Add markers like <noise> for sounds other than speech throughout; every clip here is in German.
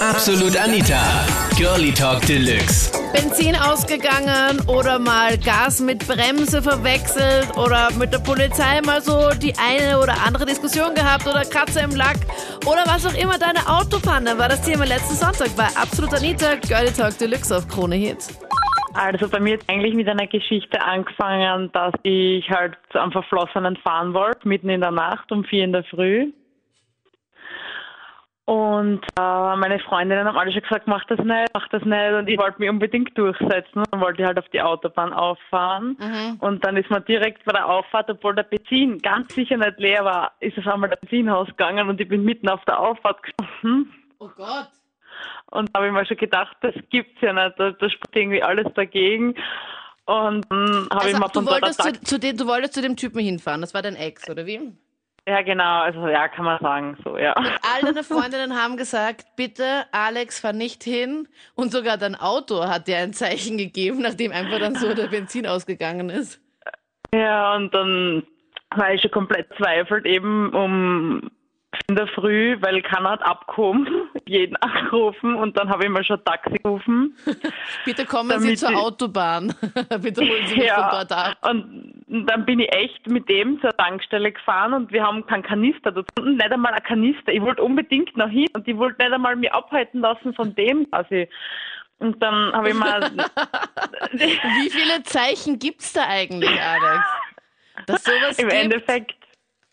Absolut Anita. Girlie Talk Deluxe. Benzin ausgegangen oder mal Gas mit Bremse verwechselt oder mit der Polizei mal so die eine oder andere Diskussion gehabt oder Kratzer im Lack oder was auch immer deine Autopanne war das Thema letzten Sonntag bei Absolut Anita Girlie Talk Deluxe auf Krone Hits. Also bei mir hat eigentlich mit einer Geschichte angefangen, dass ich halt einem Verflossenen fahren wollte, mitten in der Nacht um vier in der Früh. Und äh, meine Freundinnen haben alle schon gesagt, mach das nicht, mach das nicht. Und ich wollte mich unbedingt durchsetzen und wollte halt auf die Autobahn auffahren. Und dann ist man direkt bei der Auffahrt, obwohl der Benzin ganz sicher nicht leer war, ist auf einmal der Benzin ausgegangen und ich bin mitten auf der Auffahrt gestanden. Oh Gott. Und da habe ich mir schon gedacht, das gibt's ja nicht. Da, da spricht irgendwie alles dagegen. Und dann habe ich Also, mir du, von dort wolltest zu, zu dem, du wolltest zu dem Typen hinfahren, das war dein Ex, oder wie? Ja, genau. Also, ja, kann man sagen, so, ja. All deine <laughs> Freundinnen haben gesagt, bitte Alex, fahr nicht hin. Und sogar dein Auto hat dir ein Zeichen gegeben, nachdem einfach dann so der Benzin ausgegangen ist. Ja, und dann war ich schon komplett zweifelt, eben um in der Früh, weil keiner hat abgehoben, <laughs> jeden angerufen und dann habe ich mal schon Taxi gerufen. Bitte kommen Sie zur Autobahn. <laughs> Bitte holen Sie mich von dort ab. und dann bin ich echt mit dem zur Tankstelle gefahren und wir haben keinen Kanister unten, nicht einmal ein Kanister. Ich wollte unbedingt noch hin und ich wollte nicht einmal mich abhalten lassen von dem quasi. Und dann habe ich mal, <laughs> Wie viele Zeichen gibt's da eigentlich, Alex? Dass sowas im gibt? Endeffekt,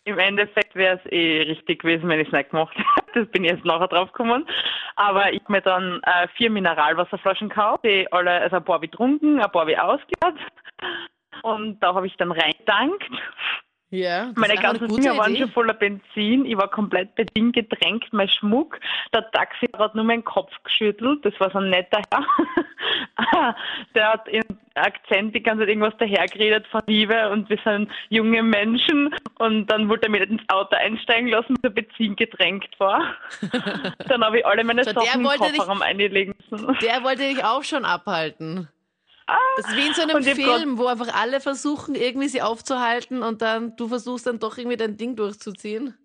im Endeffekt wäre es eh richtig gewesen, wenn ich es nicht gemacht <laughs> hätte. Das bin ich jetzt nachher drauf gekommen. Aber ich habe mir dann äh, vier Mineralwasserflaschen gekauft, die alle, also ein paar ich getrunken, ein paar ich ausgeleert. Und da habe ich dann reingetankt. Ja, Meine ganzen Finger waren schon voller Benzin. Ich war komplett bedingt getränkt, mein Schmuck. Der Taxifahrer hat nur meinen Kopf geschüttelt. Das war so ein netter Herr. <laughs> Der hat im Akzent die ganze Zeit irgendwas dahergeredet von Liebe und wir sind junge Menschen. Und dann wollte er nicht ins Auto einsteigen lassen, weil er Benzin getränkt war. <laughs> Dann habe ich alle meine So, Sachen im Kofferraum einlegen müssen. Der wollte dich auch schon abhalten. Das ist wie in so einem Film, wo einfach alle versuchen, irgendwie sie aufzuhalten und dann du versuchst dann doch irgendwie dein Ding durchzuziehen.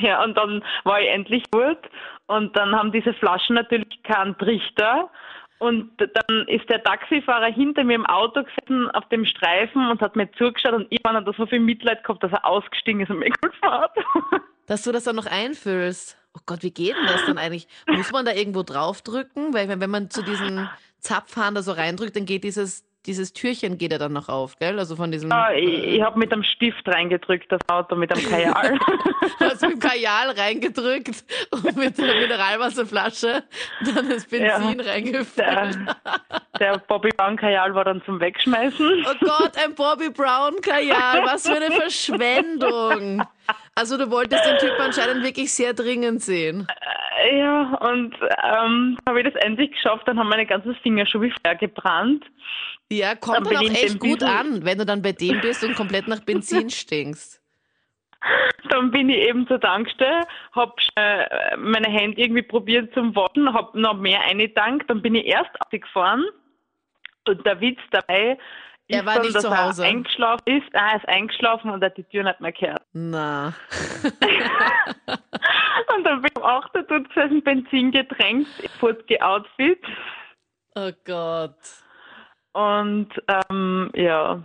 Ja, und dann war ich endlich gut. Und dann haben diese Flaschen natürlich keinen Trichter. Und dann ist der Taxifahrer hinter mir im Auto gesessen auf dem Streifen und hat mir zugeschaut und ich hat da so viel Mitleid gehabt, dass er ausgestiegen ist und mich <laughs> gefahren hat. Dass du das dann noch einfüllst. Oh Gott, wie geht denn das dann eigentlich? Muss man da irgendwo draufdrücken? Weil wenn man zu diesen Zapfhahn da so reindrückt, dann geht dieses, dieses Türchen geht ja dann noch auf, gell? Also von diesem. Ja, ich ich habe mit einem Stift reingedrückt, das Auto mit einem Kajal. <laughs> Du hast mit dem Kajal reingedrückt und mit der Mineralwasserflasche dann das Benzin Ja. reingefüllt. der, der Bobby Brown Kajal war dann zum Wegschmeißen. Oh Gott, ein Bobby Brown Kajal, was für eine Verschwendung. Also du wolltest den Typ anscheinend wirklich sehr dringend sehen. Ja, und ähm, habe ich das endlich geschafft, dann haben meine ganzen Finger schon wie Feuer gebrannt. Ja, Dann kommt dann bin auch echt gut an, wenn du dann bei dem bist und komplett nach Benzin <laughs> stinkst. Dann bin ich eben zur Tankstelle, hab äh, meine Hände irgendwie probiert zum Waschen, hab noch mehr eingetankt, dann bin ich erst abgefahren und der Witz dabei Er war nicht dass zu er Hause. eingeschlafen ist, ah, er ist eingeschlafen und er hat die Tür nicht mehr gehört. Na. <laughs> Und dann bin ich am 8. dort gesessen, Benzin getränkt, Furtge Outfit Oh Gott. und ähm, ja,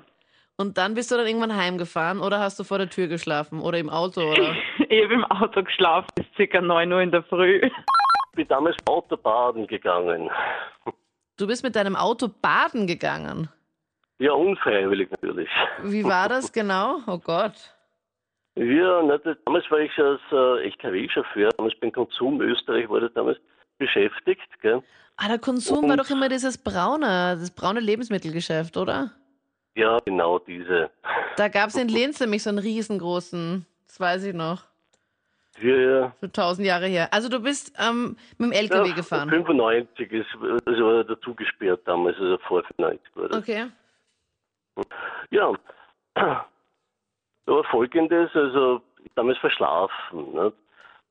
Und dann bist du dann irgendwann heimgefahren oder hast du vor der Tür geschlafen oder im Auto oder? <laughs> ich habe im Auto geschlafen bis circa 9 Uhr in der Früh. bin damals Autobaden gegangen. Du bist mit deinem Auto baden gegangen. Ja, unfreiwillig natürlich. Wie war das genau? Oh Gott. Ja, das, damals war ich als äh, LKW-Chauffeur, damals beim Konsum Österreich war das damals beschäftigt. Gell? Ah, der Konsum war Und- doch immer dieses braune, das braune Lebensmittelgeschäft, oder? Ja, genau diese. Da gab es in <laughs> Linz nämlich so einen riesengroßen, das weiß ich noch, Ja, ja. so tausend Jahre her. Also du bist ähm, mit dem LKW ja, gefahren. 95 ist, also war dazu gesperrt damals, also vor 95 war das. Okay. Ja, aber folgendes, also damals verschlafen. Nicht?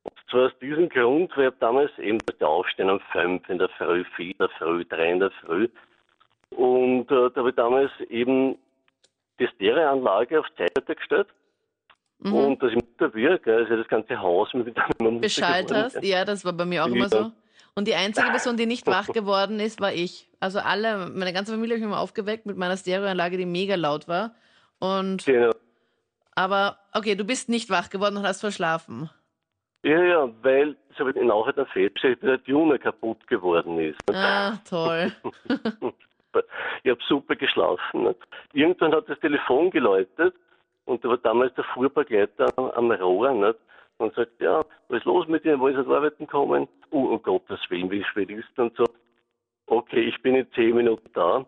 Und zwar aus diesem Grund, weil ich damals eben der Aufstehen um fünf in der Früh, vier in der Früh, drei in der Früh. Und äh, da habe ich damals eben die Stereoanlage auf Zeit gestellt. Mhm. Und dass ich wirke, also das ganze Haus mit einem Bescheid hast. Ja, das war bei mir auch immer so. Und die einzige Person, die nicht wach geworden ist, war ich. Also alle, meine ganze Familie habe ich immer aufgeweckt mit meiner Stereoanlage, die mega laut war. Und Genau. aber okay, du bist nicht wach geworden und hast verschlafen. Ja, ja, weil, das habe ich nachher dann festgestellt, der Tuner kaputt geworden ist. Ah, toll. <laughs> Ich habe super geschlafen. Nicht? Irgendwann hat das Telefon geläutet und da war damals der Fuhrbegleiter am Rohr nicht? Und sagt, ja, was ist los mit dir, wollen Sie nicht arbeiten kommen? Oh, um Gottes Willen, wie spät ist und so. Okay, ich bin in zehn Minuten da.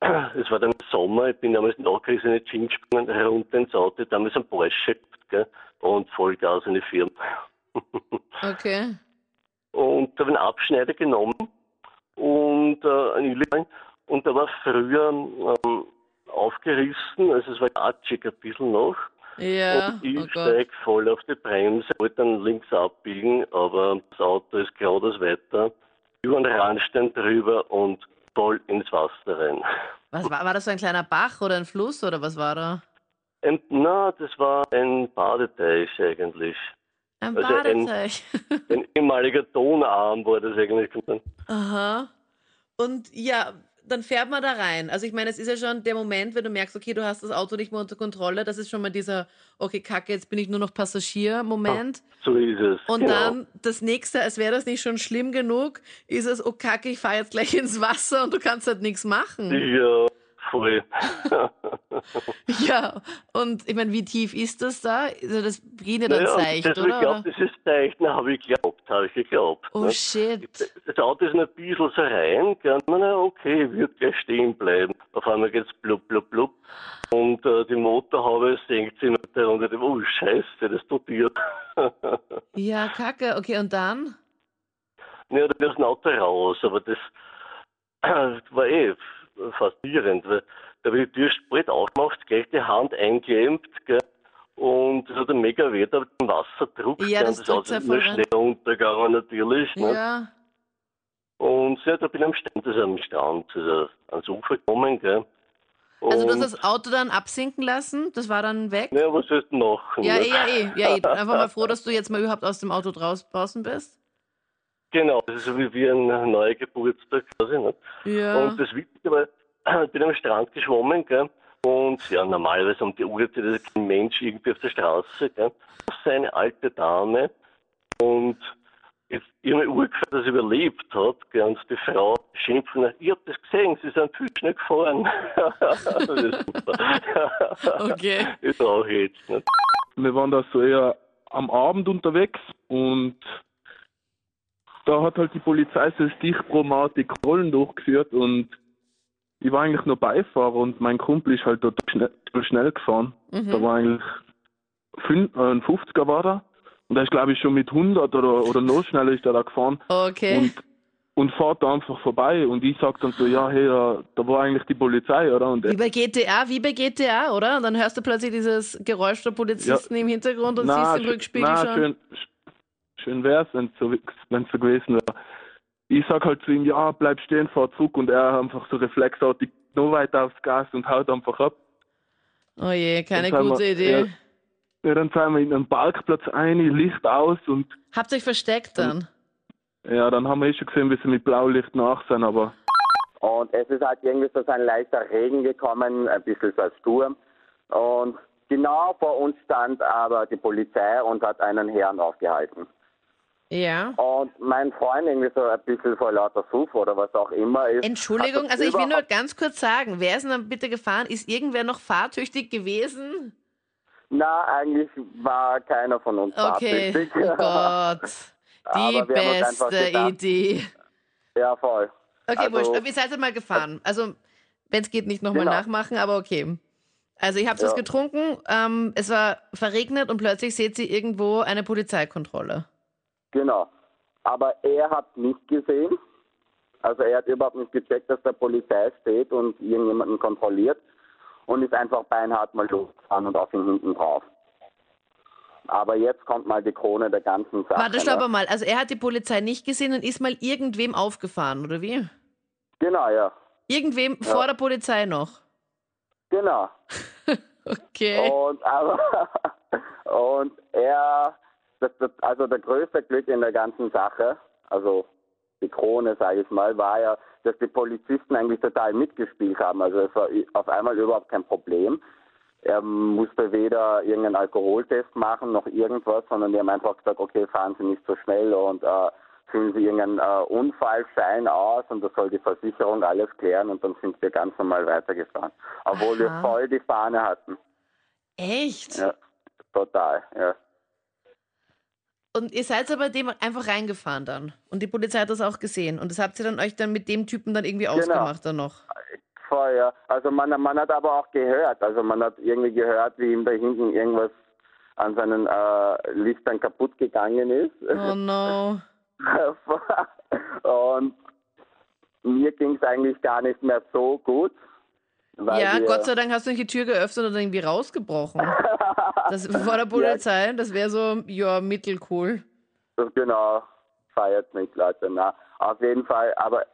<clears throat> Es war dann Sommer, ich bin damals nachgerissen in die Jeans gesprungen, runter ins Auto, damals ein Porsche gell? und Vollgas in die Firma. <laughs> Okay. und da habe ich einen Abschneider genommen und äh, einen Illigan und der war früher ähm, aufgerissen, also es war atschig ein bisschen noch. Ja, und ich oh Gott. steig voll auf die Bremse, wollte dann links abbiegen, aber das Auto ist geradeaus weiter, über den Randstein drüber und voll ins Wasser rein. Was war, war das so ein kleiner Bach oder ein Fluss oder was war da? Und, na, das war ein Badeteich eigentlich. Ein Also ein- Badeteich. Ein ehemaliger Tonarm war das eigentlich. <laughs> Aha. Und ja, dann fährt man da rein. Also ich meine, es ist ja schon der Moment, wenn du merkst, okay, du hast das Auto nicht mehr unter Kontrolle. Das ist schon mal dieser, okay, kacke, jetzt bin ich nur noch Passagier-Moment. So ist es. Und genau. dann das nächste, als wäre das nicht schon schlimm genug, ist es, oh kacke, ich fahre jetzt gleich ins Wasser und du kannst halt nichts machen. Ja, voll. <laughs> <laughs> Ja, und ich meine, wie tief ist das da? Also das beginnt ja dann Naja, seicht, das, oder? Ich glaube, das ist seicht, na, habe ich geglaubt, habe ich geglaubt. oh ne? shit. Das Auto ist ein bisschen so rein, gell? na okay, wird gleich stehen bleiben. Auf einmal geht's blub, blub, blub. Und äh, die Motorhaube senkt sich mit der Runde. Oh, scheiße, das dotiert. <laughs> Ja, kacke. Okay, und dann? ja, da ist ein Auto raus, aber das <clears throat> war eh faszinierend, weil da habe ich die Tür spät aufgemacht, gleich die Hand eingeklemmt, gell? Und es hat ein mega Wert auf den Wasserdruck. Ja, das ja ist voll nur schnell untergegangen natürlich. Ne? Ja. Und ja, da bin ich am Strand, also am Strand, also ans Ufer gekommen, gell. Also du hast das Auto dann absinken lassen, das war dann weg? Ja, was sollst du machen? Ja, ne? eh, ja, eh, ja, eh. Einfach mal <laughs> froh, dass du jetzt mal überhaupt aus dem Auto draußen bist. Genau, das ist so wie, wie ein neuer Geburtstag quasi. Ne? Ja. Und das Witzige war, <clears throat> ich bin am Strand geschwommen, gell? Und ja, normalerweise um die Uhrzeit ist kein Mensch irgendwie auf der Straße, gell? Das ist eine alte Dame und jetzt ihre Uhr gefragt, dass sie überlebt hat, gell? Und die Frau schimpft nach, ich hab das gesehen, sie sind viel schnell gefahren. <laughs> das ist super. <laughs> Okay. Ist auch jetzt, ne? Wir waren da so eher am Abend unterwegs und da hat halt die Polizei so Stichprobe die Kontrollen durchgeführt und ich war eigentlich nur Beifahrer und mein Kumpel ist halt dort schnell, schnell gefahren. Mhm. Da war eigentlich äh, ein 50er war da und er ist glaube ich schon mit 100 oder, oder noch schneller ist er da gefahren Okay. und, und fährt da einfach vorbei und ich sag dann so, ja hey, da, da war eigentlich die Polizei, oder? Und Wie bei GTA, wie bei GTA, oder? Und dann hörst du plötzlich dieses Geräusch der Polizisten im Hintergrund und Na, siehst im Rückspiegel na, schon. Schön, schön wär's, wenn so, wenn's so gewesen wäre. Ich sag halt zu ihm, ja, bleib stehen, fahr zurück und er einfach so reflexartig noch weiter aufs Gas und haut einfach ab. Oh je, keine gute wir- Idee. Ja, ja, dann sind wir in einen Parkplatz ein, Licht aus und Habt ihr euch versteckt dann? ja, dann haben wir eh schon gesehen, wie sie mit Blaulicht nach sind, aber Und es ist halt irgendwie so ein leichter Regen gekommen, ein bisschen so ein Sturm. Und genau vor uns stand aber die Polizei und hat einen Herrn aufgehalten. Ja. Und mein Freund irgendwie so ein bisschen vor lauter Suff oder was auch immer ist. Entschuldigung, also ich will nur ganz kurz sagen, wer ist denn dann bitte gefahren? Ist irgendwer noch fahrtüchtig gewesen? Na, eigentlich war keiner von uns Okay, fahrtüchtig. oh <laughs> Gott. Die beste gedacht- Idee. ja, voll. Okay, Also- wurscht. Ihr seid mal gefahren. Also, wenn es geht, nicht nochmal Genau. nachmachen, aber okay. Also, habt was Ja. getrunken, ähm, es war verregnet und plötzlich seht ihr irgendwo eine Polizeikontrolle. Genau. Aber er hat nicht gesehen. Also er hat überhaupt nicht gecheckt, dass der Polizei steht und irgendjemanden kontrolliert und ist einfach beinhart mal losgefahren und auf ihn hinten drauf. Aber jetzt kommt mal die Krone der ganzen Sache. Warte, stopp ne? mal. Also, er hat die Polizei nicht gesehen und ist mal irgendwem aufgefahren, oder wie? Genau, ja. Irgendwem vor der Polizei noch. Genau. <laughs> Okay. Und aber <laughs> und er das, das, also der größte Glück in der ganzen Sache, also die Krone, sage ich mal, war ja, dass die Polizisten eigentlich total mitgespielt haben. Also es war auf einmal überhaupt kein Problem. Er musste weder irgendeinen Alkoholtest machen noch irgendwas, sondern die haben einfach gesagt, okay, fahren Sie nicht so schnell und äh, füllen Sie irgendeinen äh, Unfallschein aus und das soll die Versicherung alles klären und dann sind wir ganz normal weitergefahren. Obwohl Aha. wir voll die Fahne hatten. Echt? Ja, total, ja. Und ihr seid aber dem einfach reingefahren dann. Und die Polizei hat das auch gesehen. Und das habt ihr dann euch dann mit dem Typen dann irgendwie ausgemacht dann noch. Voll, ja. Also man, man hat aber auch gehört, also man hat irgendwie gehört, wie ihm da hinten irgendwas an seinen äh, Lichtern kaputt gegangen ist. Oh no. <laughs> und mir ging es eigentlich gar nicht mehr so gut. Ja, Gott sei Dank hast du nicht die Tür geöffnet und irgendwie rausgebrochen. <laughs> Das vor der Polizei, das wäre so, ja, mittelcool. Genau, feiert mich, Leute. Na, auf jeden Fall, aber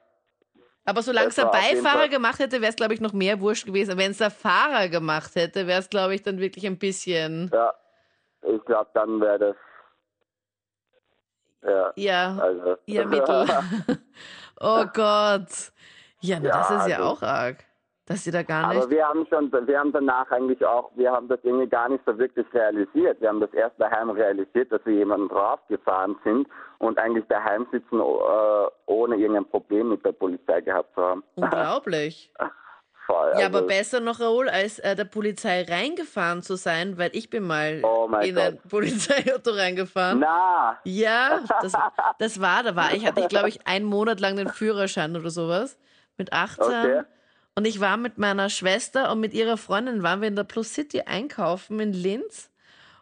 Aber solange es Das der Beifahrer gemacht hätte, wäre es, glaube ich, noch mehr wurscht gewesen. Wenn es der Fahrer gemacht hätte, wäre es, glaube ich, dann wirklich ein bisschen. ja, ich glaube, dann wäre das. Ja, Ja, also. ja, mittel. <laughs> <laughs> oh Gott. Ja, na, das Ja, ist ja also- auch arg. Dass sie da gar nicht. Aber wir haben schon, wir haben danach eigentlich auch, wir haben das irgendwie gar nicht so wirklich realisiert. Wir haben das erst daheim realisiert, dass wir jemanden draufgefahren sind und eigentlich daheim sitzen, äh, ohne irgendein Problem mit der Polizei gehabt zu haben. Unglaublich. <laughs> Voll, Ja, aber also- besser noch, Raoul, als äh, der Polizei reingefahren zu sein, weil ich bin mal Oh in ein Gott. Polizeiauto reingefahren. Na, Ja, <laughs> das, das war, da war ich, hatte ich, glaube ich, einen Monat lang den Führerschein oder sowas. Mit 18. Okay. Und ich war mit meiner Schwester und mit ihrer Freundin waren wir in der Plus City einkaufen in Linz.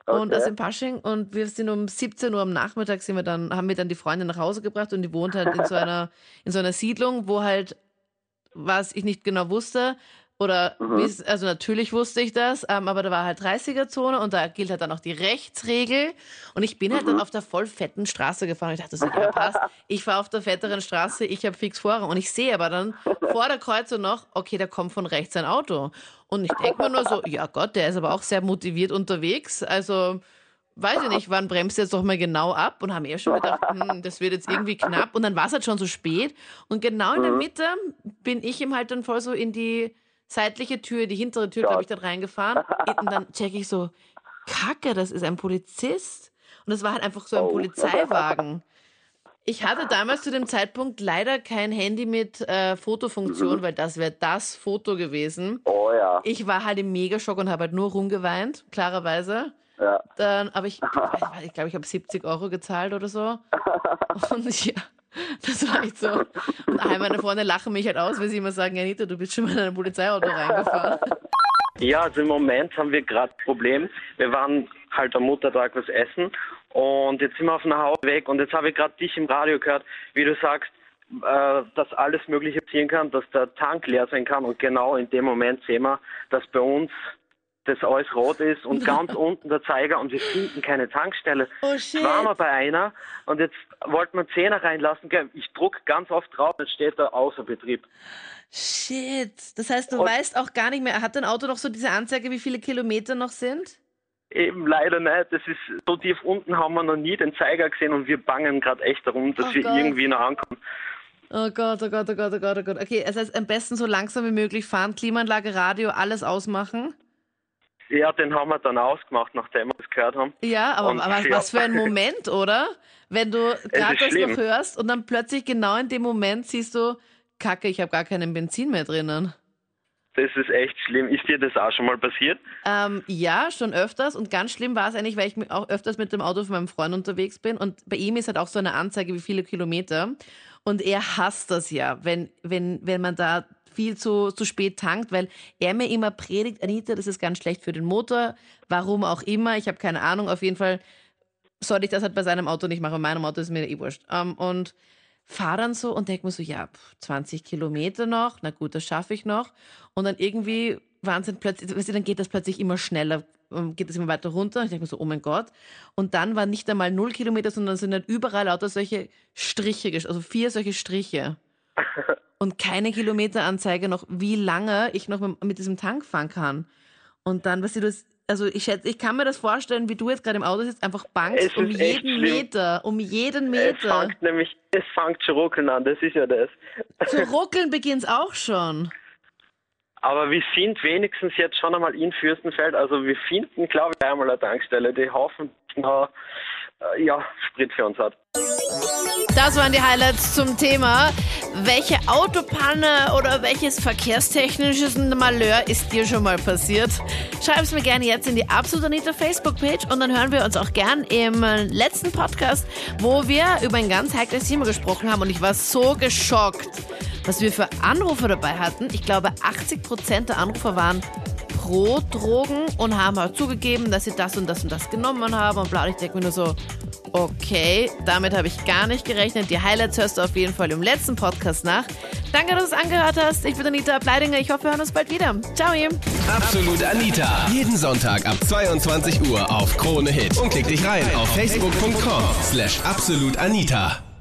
Und Okay. das in Pasching. Und wir sind um 17 Uhr am Nachmittag sind wir dann, haben wir dann die Freundin nach Hause gebracht und die wohnt halt in so einer, in so einer Siedlung, wo halt, was ich nicht genau wusste, oder wie's- also natürlich wusste ich das, ähm, aber da war halt 30er-Zone und da gilt halt dann auch die Rechtsregel. Und ich bin halt dann auf der voll fetten Straße gefahren. Ich dachte so, ja passt, <laughs> ich fahre auf der fetteren Straße, ich habe fix Vorrang. Und ich sehe aber dann vor der Kreuzung noch, okay, da kommt von rechts ein Auto. Und ich denke mir nur so, ja Gott, der ist aber auch sehr motiviert unterwegs. Also weiß ich nicht, wann bremst jetzt doch mal genau ab und haben eher schon gedacht, <laughs> hm, das wird jetzt irgendwie knapp und dann war es halt schon so spät und genau in der Mitte bin ich ihm halt dann voll so in die seitliche Tür, die hintere Tür, glaube ich, dann reingefahren und dann checke ich so, Kacke, das ist ein Polizist und das war halt einfach so ein Oh. Polizeiwagen. <laughs> Ich hatte damals zu dem Zeitpunkt leider kein Handy mit äh, Fotofunktion, weil das wäre das Foto gewesen. oh ja, Ich war halt im Megaschock und habe halt nur rumgeweint, klarerweise. ja. Dann, aber ich, ich glaube, <laughs> ich habe 70 Euro gezahlt oder so. <laughs> Und ja, <laughs> das war echt so. Und all meine Freunde lachen mich halt aus, weil sie immer sagen, Anita, du bist schon mal in ein Polizeiauto reingefahren. <laughs> Ja, also im Moment haben wir gerade ein Problem. Wir waren halt am Muttertag was essen und jetzt sind wir auf dem Hausweg und jetzt habe ich gerade dich im Radio gehört, wie du sagst, äh, dass alles Mögliche passieren kann, dass der Tank leer sein kann und genau in dem Moment sehen wir, dass bei uns das alles rot ist und ganz <laughs> unten der Zeiger und wir finden keine Tankstelle. Oh shit. waren wir bei einer und jetzt wollten wir Zehner reinlassen. Ich druck ganz oft drauf, dann steht da außer Betrieb. Shit. Das heißt, du Und- weißt auch gar nicht mehr, hat dein Auto noch so diese Anzeige, wie viele Kilometer noch sind? Eben leider nicht. Das ist so tief unten haben wir noch nie den Zeiger gesehen und wir bangen gerade echt darum, dass Oh wir Gott. irgendwie noch ankommen. Oh Gott, oh Gott, oh Gott, oh Gott, oh Gott. Okay, das heißt, am besten so langsam wie möglich fahren, Klimaanlage, Radio, alles ausmachen. Ja, den haben wir dann ausgemacht, nachdem wir das gehört haben. Ja, aber, Und aber ja. was für ein Moment, oder? Wenn du gerade das schlimm. noch hörst und dann plötzlich genau in dem Moment siehst du, Kacke, ich habe gar keinen Benzin mehr drinnen. Das ist echt schlimm. Ist dir das auch schon mal passiert? Ähm, ja, schon öfters. Und ganz schlimm war es eigentlich, weil ich auch öfters mit dem Auto von meinem Freund unterwegs bin. Und bei ihm ist halt auch so eine Anzeige, wie viele Kilometer. Und er hasst das ja, wenn, wenn, wenn man da viel zu, zu spät tankt, weil er mir immer predigt, Anita, das ist ganz schlecht für den Motor. Warum auch immer. Ich habe keine Ahnung. Auf jeden Fall soll ich das halt bei seinem Auto nicht machen. Bei meinem Auto ist mir eh wurscht. Ähm, und fahre dann so und denke mir so, ja, pff, 20 Kilometer noch, na gut, das schaffe ich noch. Und dann irgendwie Wahnsinn, plötzlich, weißt du, dann geht das plötzlich immer schneller, ähm, geht es immer weiter runter. Und ich denke mir so, oh mein Gott. Und dann waren nicht einmal null Kilometer, sondern sind dann überall lauter solche Striche, also vier solche Striche. Und keine Kilometeranzeige noch, wie lange ich noch mit, mit diesem Tank fahren kann. Und dann, weißt du, das, also ich schätze, ich kann mir das vorstellen, wie du jetzt gerade im Auto sitzt, einfach bangst Es um jeden. Meter, um jeden Es Meter. fängt nämlich, es fängt schon ruckeln an, das ist ja das. Zu ruckeln beginnt's auch schon. Aber wir sind wenigstens jetzt schon einmal in Fürstenfeld, also wir finden, glaube ich, einmal eine Tankstelle, die hoffentlich noch, ja, Sprit für uns hat. Das waren die Highlights zum Thema. Welche Autopanne oder welches verkehrstechnisches Malheur ist dir schon mal passiert? Schreib es mir gerne jetzt in die Absolut Anita Facebook-Page und dann hören wir uns auch gern im äh, letzten Podcast, wo wir über ein ganz heikles Thema gesprochen haben und ich war so geschockt, was wir für Anrufer dabei hatten. Ich glaube, 80% der Anrufer waren pro Drogen und haben halt zugegeben, dass sie das und das und das genommen haben und bla. Und ich denke mir nur so, okay, damit habe ich gar nicht gerechnet. Die Highlights hörst du auf jeden Fall im letzten Podcast nach. Danke, dass du es angehört hast. Ich bin Anita Bleidinger. Ich hoffe, wir hören uns bald wieder. Ciao, ihr. Absolut Anita. Jeden Sonntag ab 22 Uhr auf Krone Hit. Und klick dich rein auf facebook.com slash absolutanita.